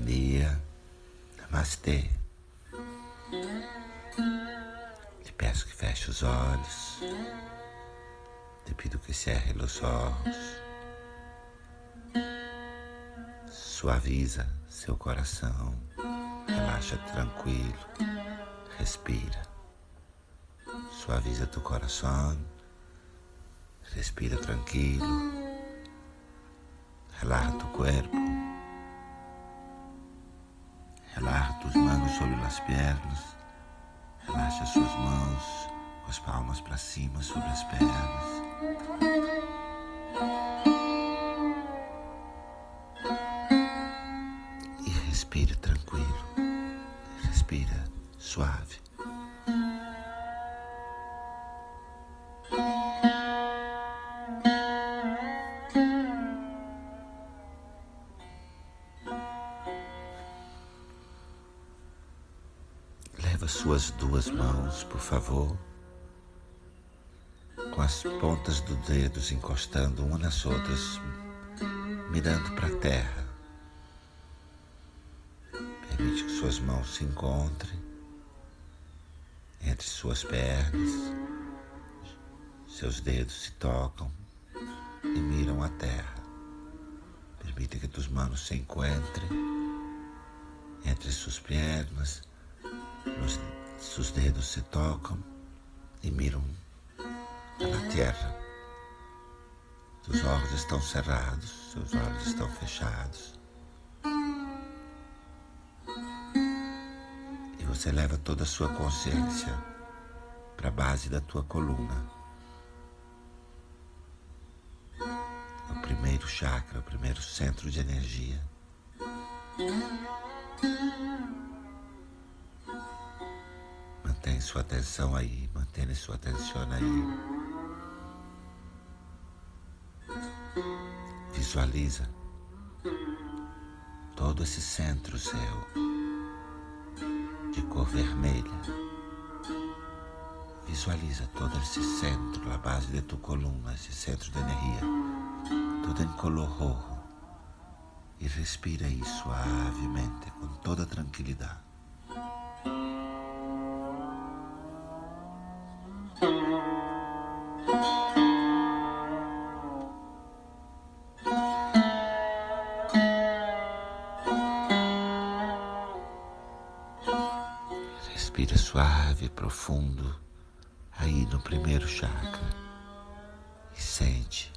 dia, namastê. Te peço que feche os olhos, te pido que cerre os olhos, suaviza seu coração, relaxa tranquilo, respira, suaviza tu coração, respira tranquilo. Relaja tu cuerpo. Relaja tus manos sobre las piernas. Relaxa suas mãos com as palmas para cima sobre as pernas. E respire tranquilo. Respira suave. Suas duas mãos, por favor, com as pontas dos dedos encostando uma nas outras, mirando para a terra. Permite que suas mãos se encontrem entre suas pernas, seus dedos se tocam e miram a terra. Permite que tus manos se encontrem entre suas pernas os, seus dedos se tocam e miram para a terra. Seus olhos estão cerrados, seus olhos estão fechados. E você leva toda a sua consciência para a base da tua coluna. O primeiro chakra, o primeiro centro de energia. Mantém sua atenção aí, mantenha sua atenção aí. Visualiza todo esse centro seu de cor vermelha. Visualiza todo esse centro, a base de tu coluna, esse centro de energia, tudo em color rojo. E respira aí suavemente, com toda tranquilidade. Profundo aí no primeiro chakra e sente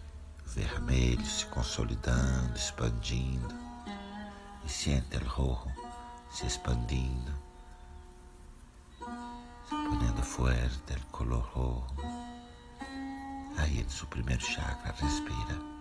o vermelho se consolidando, expandindo e sente o rojo se expandindo, se ponendo fuerte el color rojo. Aí em seu primeiro chakra respira.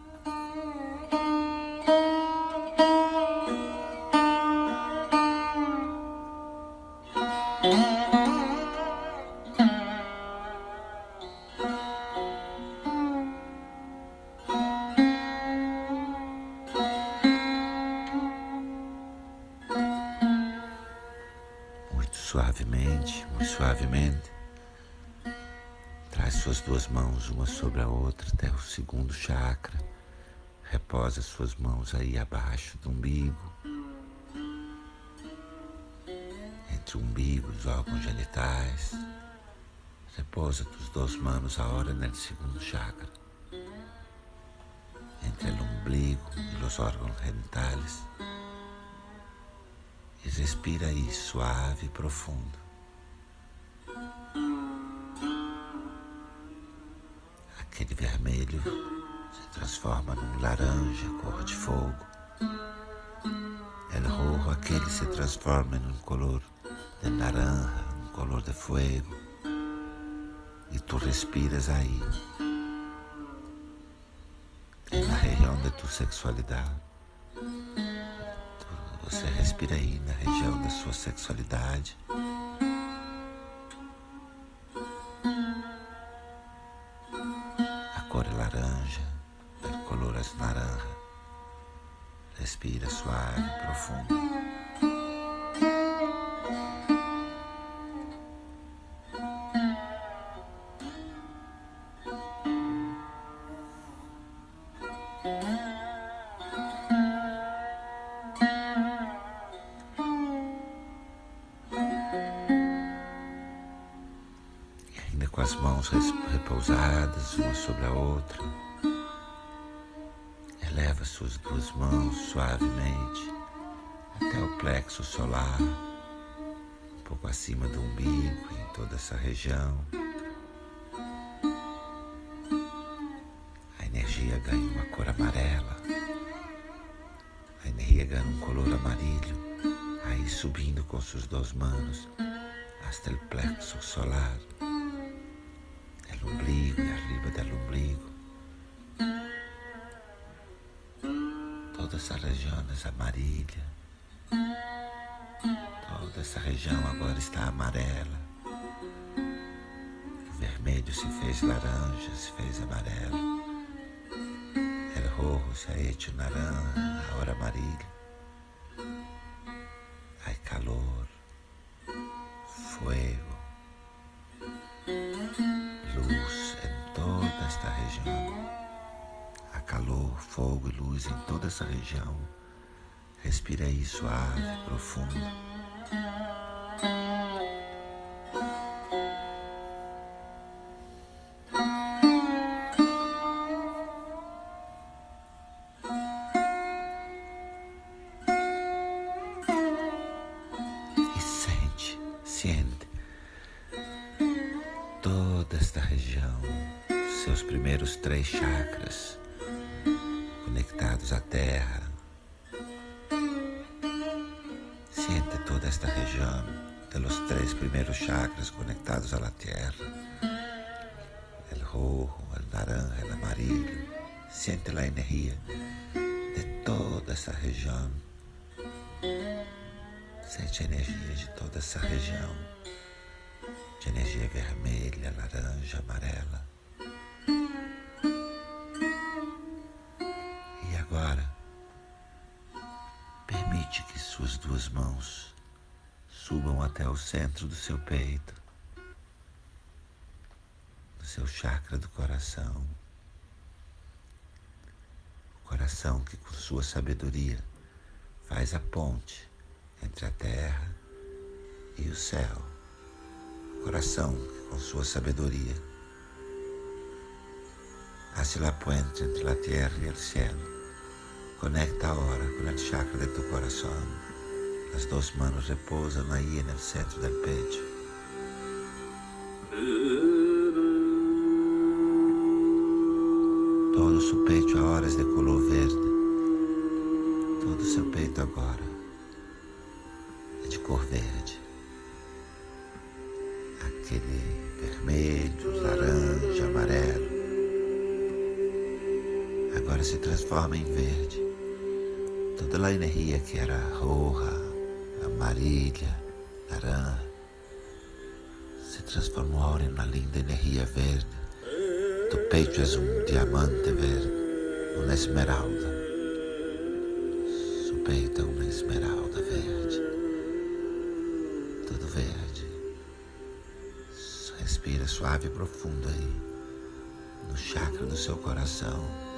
Suavemente, muito suavemente. Traz suas duas mãos uma sobre a outra até o segundo chakra. Reposa suas mãos aí abaixo do umbigo. Entre o umbigo e os órgãos genitais. Repousa tus duas mãos agora no segundo chakra. Entre o umbigo e os órgãos genitales. E respira aí suave e profundo. Aquele vermelho se transforma num laranja, cor de fogo. El rojo, aquele se transforma num color de naranja, um color de fuego. E tu respiras aí, na região de tua sexualidade. Você respira aí na região da sua sexualidade. A cor é laranja, o color é naranja. Respira suave, profundo. Repousadas uma sobre a outra. Eleva suas duas mãos suavemente até o plexo solar, um pouco acima do umbigo, em toda essa região. A energia ganha uma cor amarela, a energia ganha um color amarilho, aí subindo com suas duas mãos hasta el plexo solar, el ombligo y arriba del ombligo. Toda essa região é amarilla. Toda essa região agora está amarela. O vermelho se fez laranja, se fez amarelo. El rojo se ha hecho naranja, agora amarillo. Calor, fogo e luz em toda essa região. Respira aí suave, profundo. E sente, sente toda esta região, seus primeiros três chakras conectados à terra, toda esta região, de los tres primeros chakras conectados a la tierra, el rojo, el naranja, el amarillo. Siente la energía de toda essa região. Sente a energia de toda essa região, de energia vermelha, suas mãos subam até o centro do seu peito, do seu chakra do coração. O coração que, com sua sabedoria, faz a ponte entre a terra e o céu. O coração que, com sua sabedoria, hace la puente entre la tierra y el cielo. Conecta ahora con el chakra de tu corazón As duas manos repousam aí no centro do peito. Todo o seu peito agora é de color verde. Todo o seu peito agora é de cor verde. Aquele vermelho, laranja, amarelo. Agora se transforma em verde. Toda a energia que era roja, amarilla, naranja, se transformou ahora em uma linda energia verde. Tu peito é um diamante verde, uma esmeralda. Su peito é uma esmeralda verde. Tudo verde. Respira suave e profundo aí, no chakra do seu coração.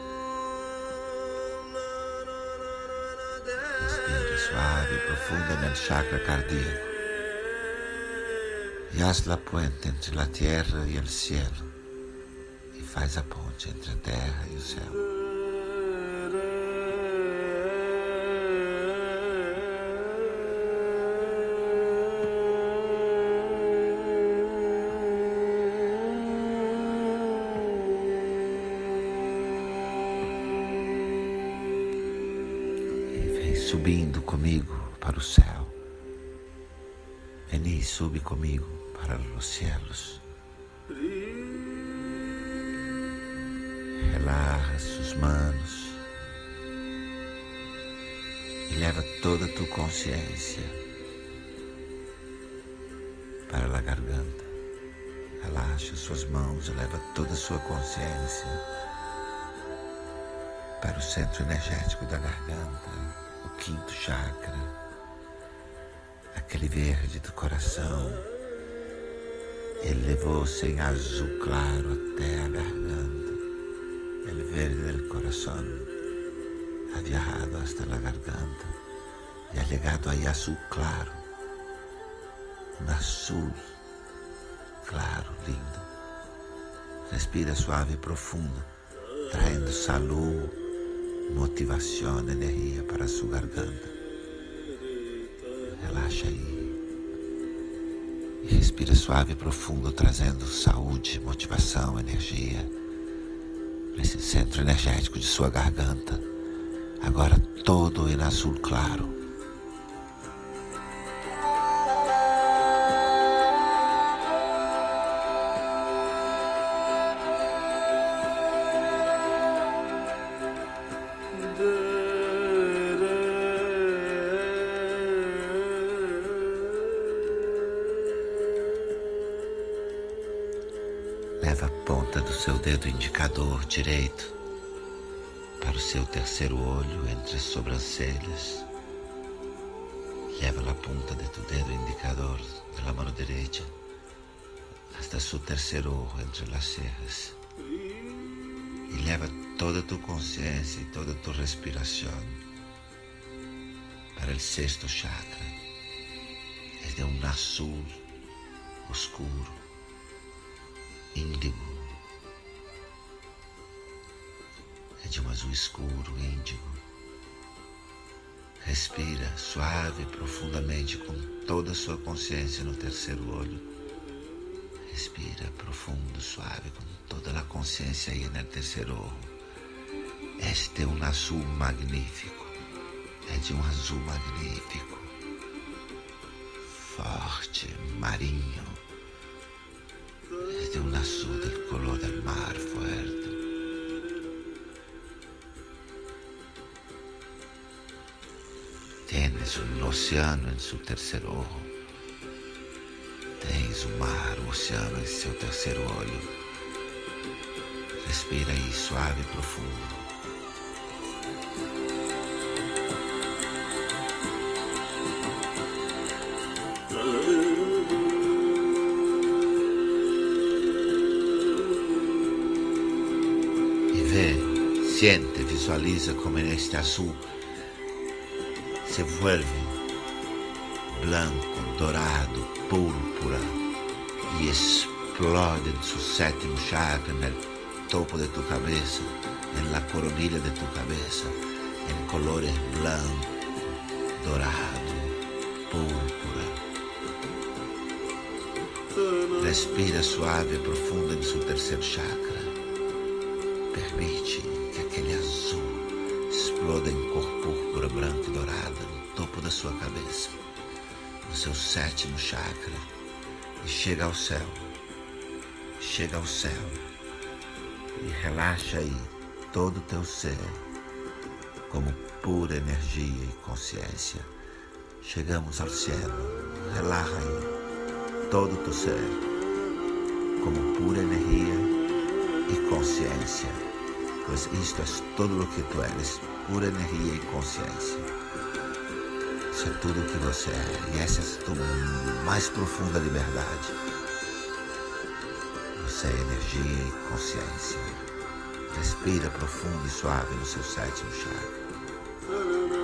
Suave y profunda en el chakra cardíaco y haz la puente entre la tierra y el cielo y faz a ponte entre a terra e o céu. Subindo comigo para o céu. Vem e sube comigo para os céus. Relaxa suas mãos e leva toda a tua consciência para a garganta. Relaxa suas mãos e leva toda a sua consciência para o centro energético da garganta o quinto chakra, aquele verde do coração. Ele levou-se em azul claro até a garganta. El verde del corazón ha viajado hasta la garganta y ha llegado azul claro, un azul claro, lindo, Respira suave e profundo, traindo saúde, motivação, energia para sua garganta. Relaxa aí. E respira suave e profundo, trazendo saúde, motivação, energia nesse centro energético de sua garganta. Agora todo em azul claro. Leva a ponta do seu dedo indicador direito para o seu terceiro olho entre as sobrancelhas. Leva a ponta tu dedo indicador da mão direita hasta su terceiro ojo entre as cejas. E leva toda tu consciência e toda tu respiração para o sexto chakra. É de um azul oscuro índigo. É de um azul escuro, índigo. Respira suave profundamente com toda a sua consciência no terceiro olho. Respira profundo, suave, com toda a consciência aí no terceiro olho. Este é um azul magnífico. É de um azul magnífico. Forte, marinho de un azul del color del mar fuerte. Tienes un océano en su tercer ojo. Tens o mar, o oceano em seu terceiro olho. Respira aí suave e profundo. Visualiza como este azul se vuelve blanco, dorado, púrpura e explode em seu sétimo chakra, no topo de tu cabeça, en la de tu cabeça, em colores blanco, dorado, púrpura. Respira suave e profundo em seu terceiro chakra. Permite em cor púrpura, branca e dourada no topo da sua cabeça, no seu sétimo chakra, e chega ao céu. Chega ao céu e relaxa aí todo o teu ser como pura energia e consciência. Chegamos ao céu, relaxa aí todo o teu ser como pura energia e consciência pois isto é todo o que tu eres, pura energia e consciência. Isso é tudo o que você é, e essa é a tua mais profunda liberdade. Você é energia e consciência. Respira profundo e suave no seu sétimo chakra.